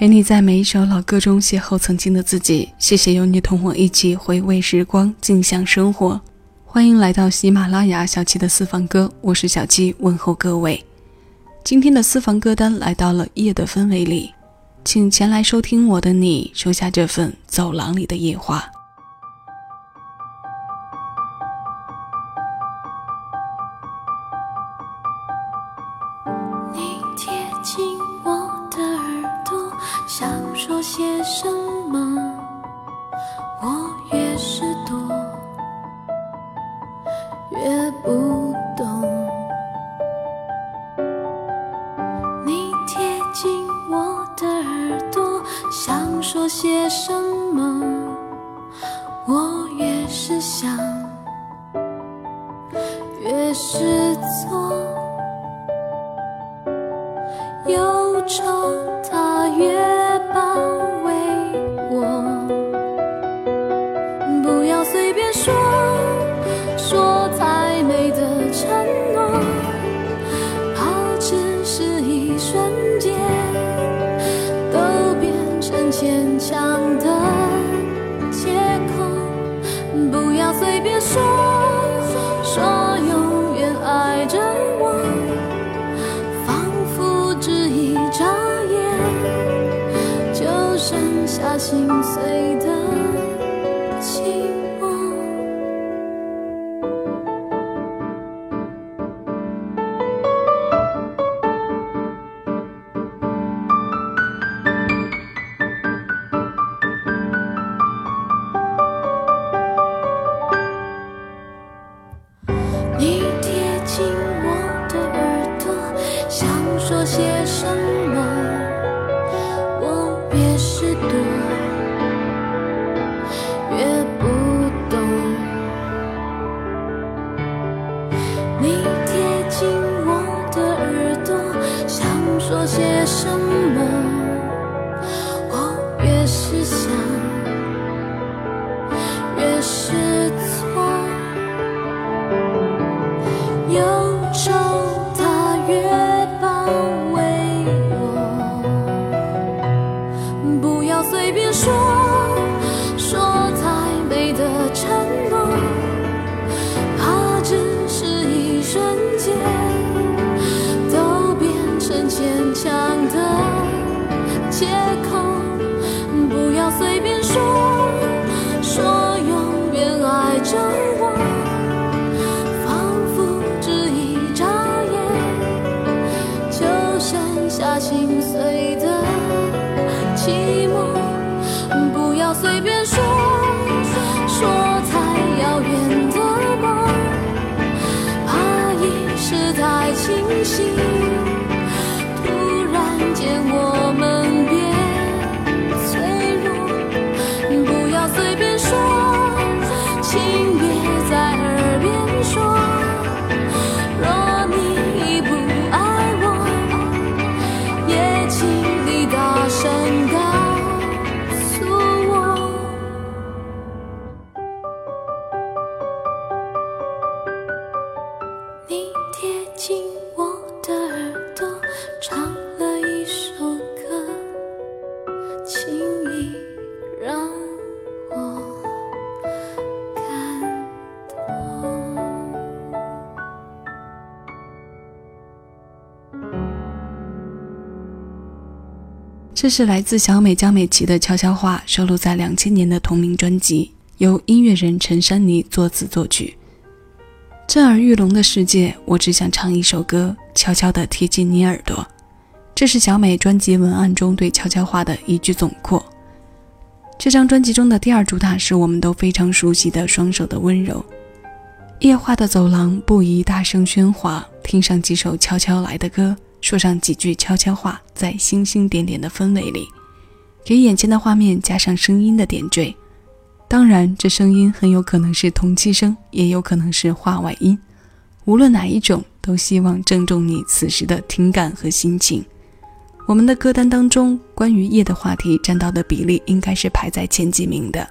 陪你在每一首老歌中邂逅曾经的自己。谢谢有你同我一起回味时光，静享生活。欢迎来到喜马拉雅小七的私房歌，我是小七，问候各位。今天的私房歌单来到了夜的氛围里，请前来收听我的你，收下这份走廊里的夜话。茫。说这是来自小美江美琪的悄悄话，收录在两千年的同名专辑，由音乐人陈珊妮作词作曲。震耳欲聋的世界，我只想唱一首歌，悄悄地贴近你耳朵。这是小美专辑文案中对悄悄话的一句总括。这张专辑中的第二主打是我们都非常熟悉的《双手的温柔》。夜话的走廊不宜大声喧哗，听上几首悄悄来的歌。说上几句悄悄话，在星星点点的氛围里，给眼前的画面加上声音的点缀。当然，这声音很有可能是同期声，也有可能是话外音。无论哪一种，都希望正中你此时的听感和心情。我们的歌单当中，关于夜的话题占到的比例应该是排在前几名的。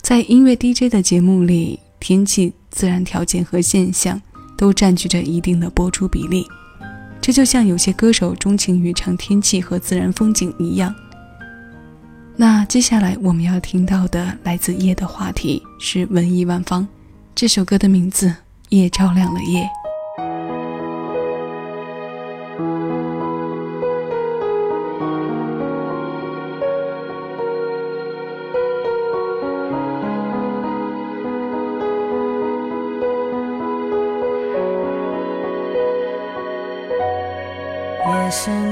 在音乐 DJ 的节目里，天气、自然条件和现象都占据着一定的播出比例。这就像有些歌手钟情于唱天气和自然风景一样。那接下来我们要听到的来自夜的话题是文艺万方，这首歌的名字《夜照亮了夜》。深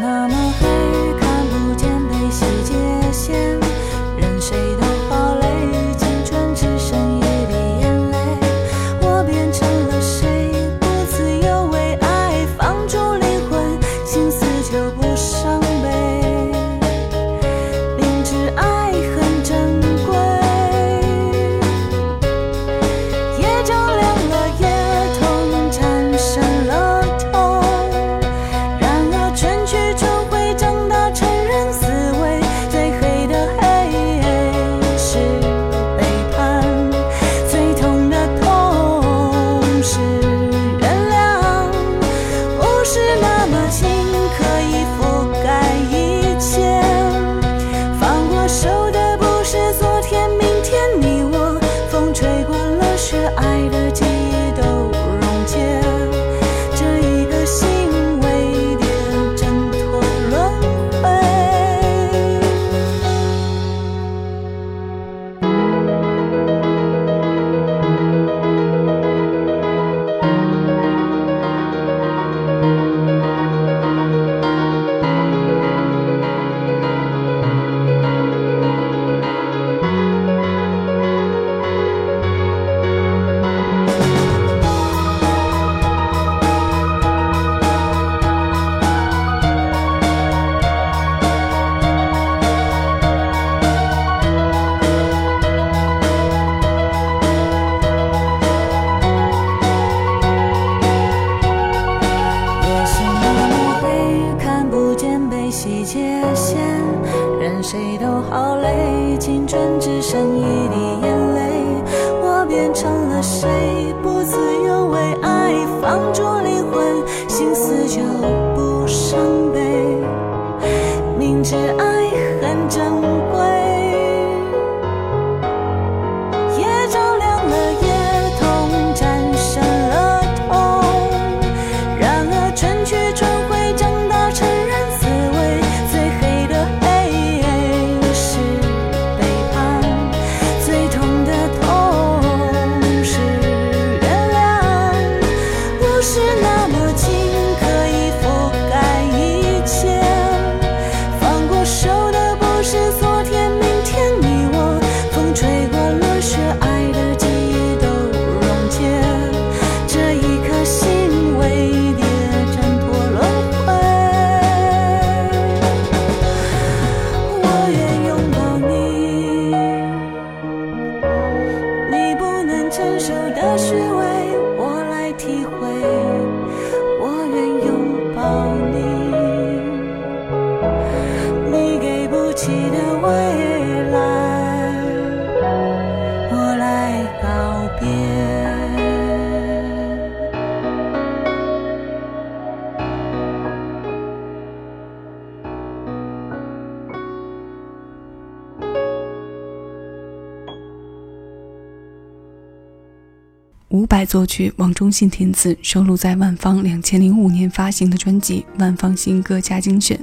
伍佰作曲，王中信填词，收录在万芳两千零五年发行的专辑《万芳新歌加精选》。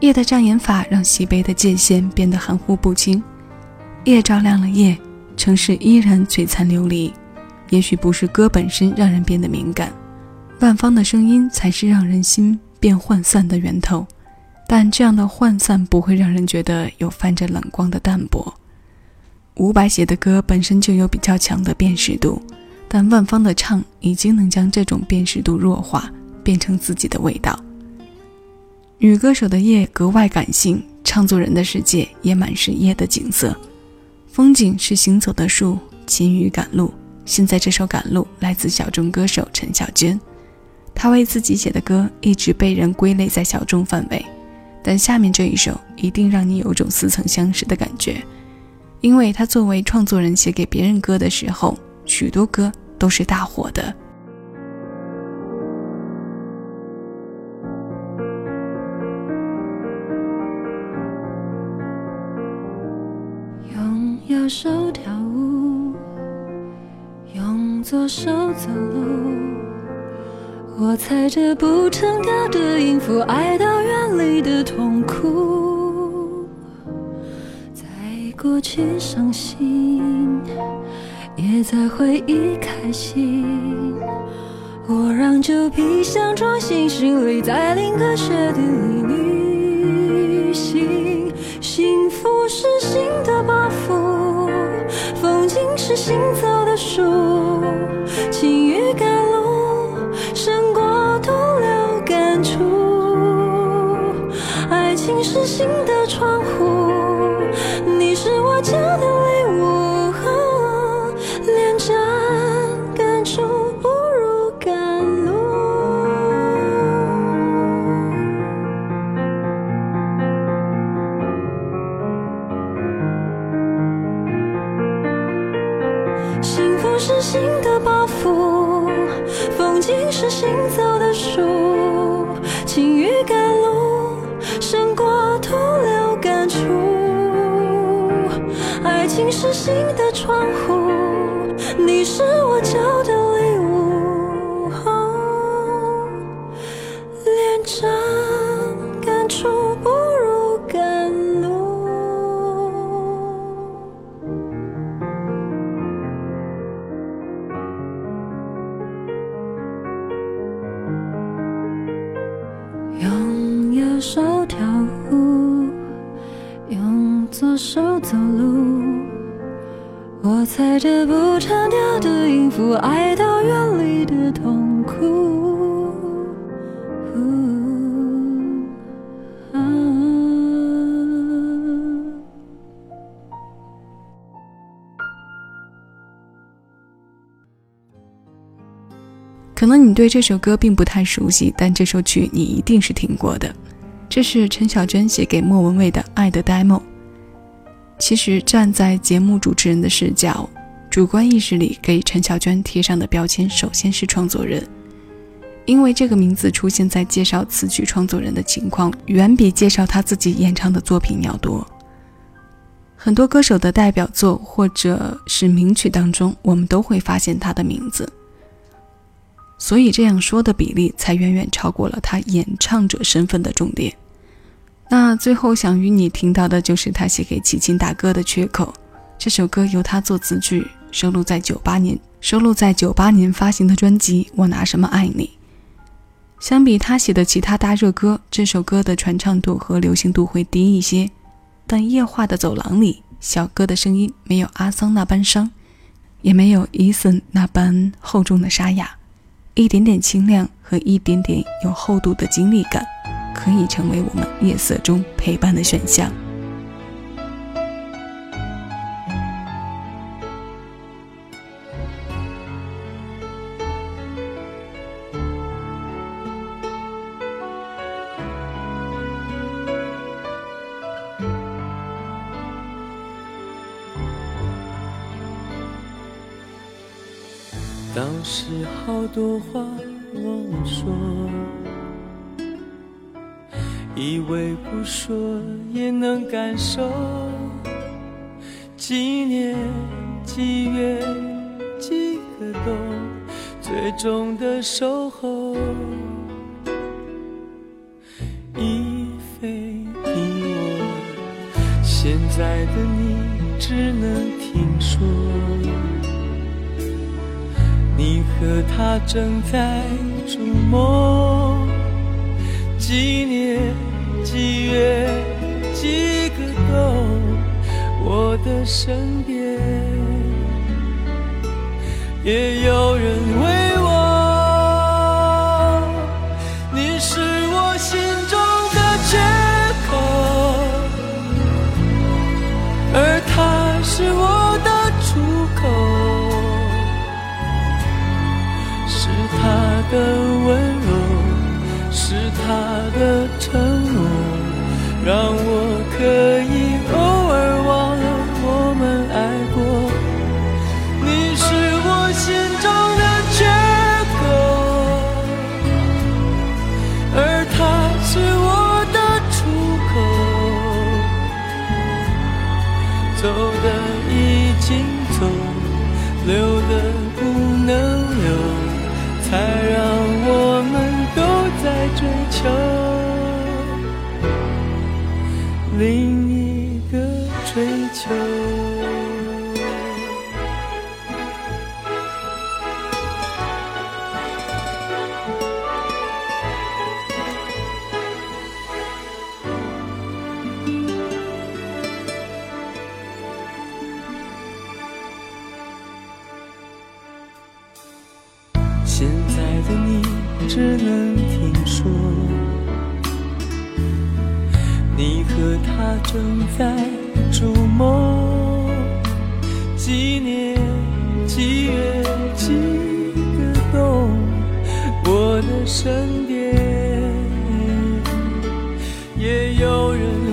夜的障眼法让西北的界限变得含糊不清。夜照亮了夜，城市依然璀璨流离。也许不是歌本身让人变得敏感，万芳的声音才是让人心变涣散的源头。但这样的涣散不会让人觉得有泛着冷光的淡薄。伍佰写的歌本身就有比较强的辨识度，但万芳的唱已经能将这种辨识度弱化，变成自己的味道。女歌手的夜格外感性，唱作人的世界也满是夜的景色。风景是行走的树，晴雨赶路。现在这首《赶路》来自小众歌手陈小娟，她为自己写的歌一直被人归类在小众范围，但下面这一首一定让你有种似曾相识的感觉。因为她作为创作人写给别人歌的时候，许多歌都是大火的，用右手跳舞，用左手走路。我踩着不成调的音符，爱到远离的痛苦，在过去伤心。别在回忆开心。我让旧皮箱装新行李，在另个雪地里幸福是心的包袱，风景是行走的树，晴雨赶路，胜过徒留感触。爱情是心的窗户，你是我用右手跳舞，用左手走路。我踩着不成调的音符，爱到远离的痛你对这首歌并不太熟悉，但这首曲你一定是听过的。这是陈小娟写给莫文蔚的《爱的 demo》。其实站在节目主持人的视角，主观意识里给陈小娟贴上的标签，首先是创作人，因为这个名字出现在介绍词曲创作人的情况，远比介绍他自己演唱的作品要多。很多歌手的代表作或者是名曲当中，我们都会发现他的名字。所以这样说的比例才远远超过了他演唱者身份的重点。那最后想与你听到的就是他写给齐秦大哥的《缺口》这首歌，由他作词曲，收录在九八年收录在九八年发行的专辑《我拿什么爱你》。相比他写的其他大热歌，这首歌的传唱度和流行度会低一些。但夜话的走廊里，小哥的声音没有阿桑那般伤，也没有伊森那般厚重的沙哑。一点点清亮和一点点有厚度的经历感，可以成为我们夜色中陪伴的选项。是好多话忘了说，以为不说也能感受。几年几月几个冬，最终的守候，已非你我。现在的你只能听说。你和他正在筑梦，几年几月几个冬，我的身边。也有人为 lean 可他正在筑梦几年几月几个冬我的身边也有人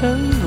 turn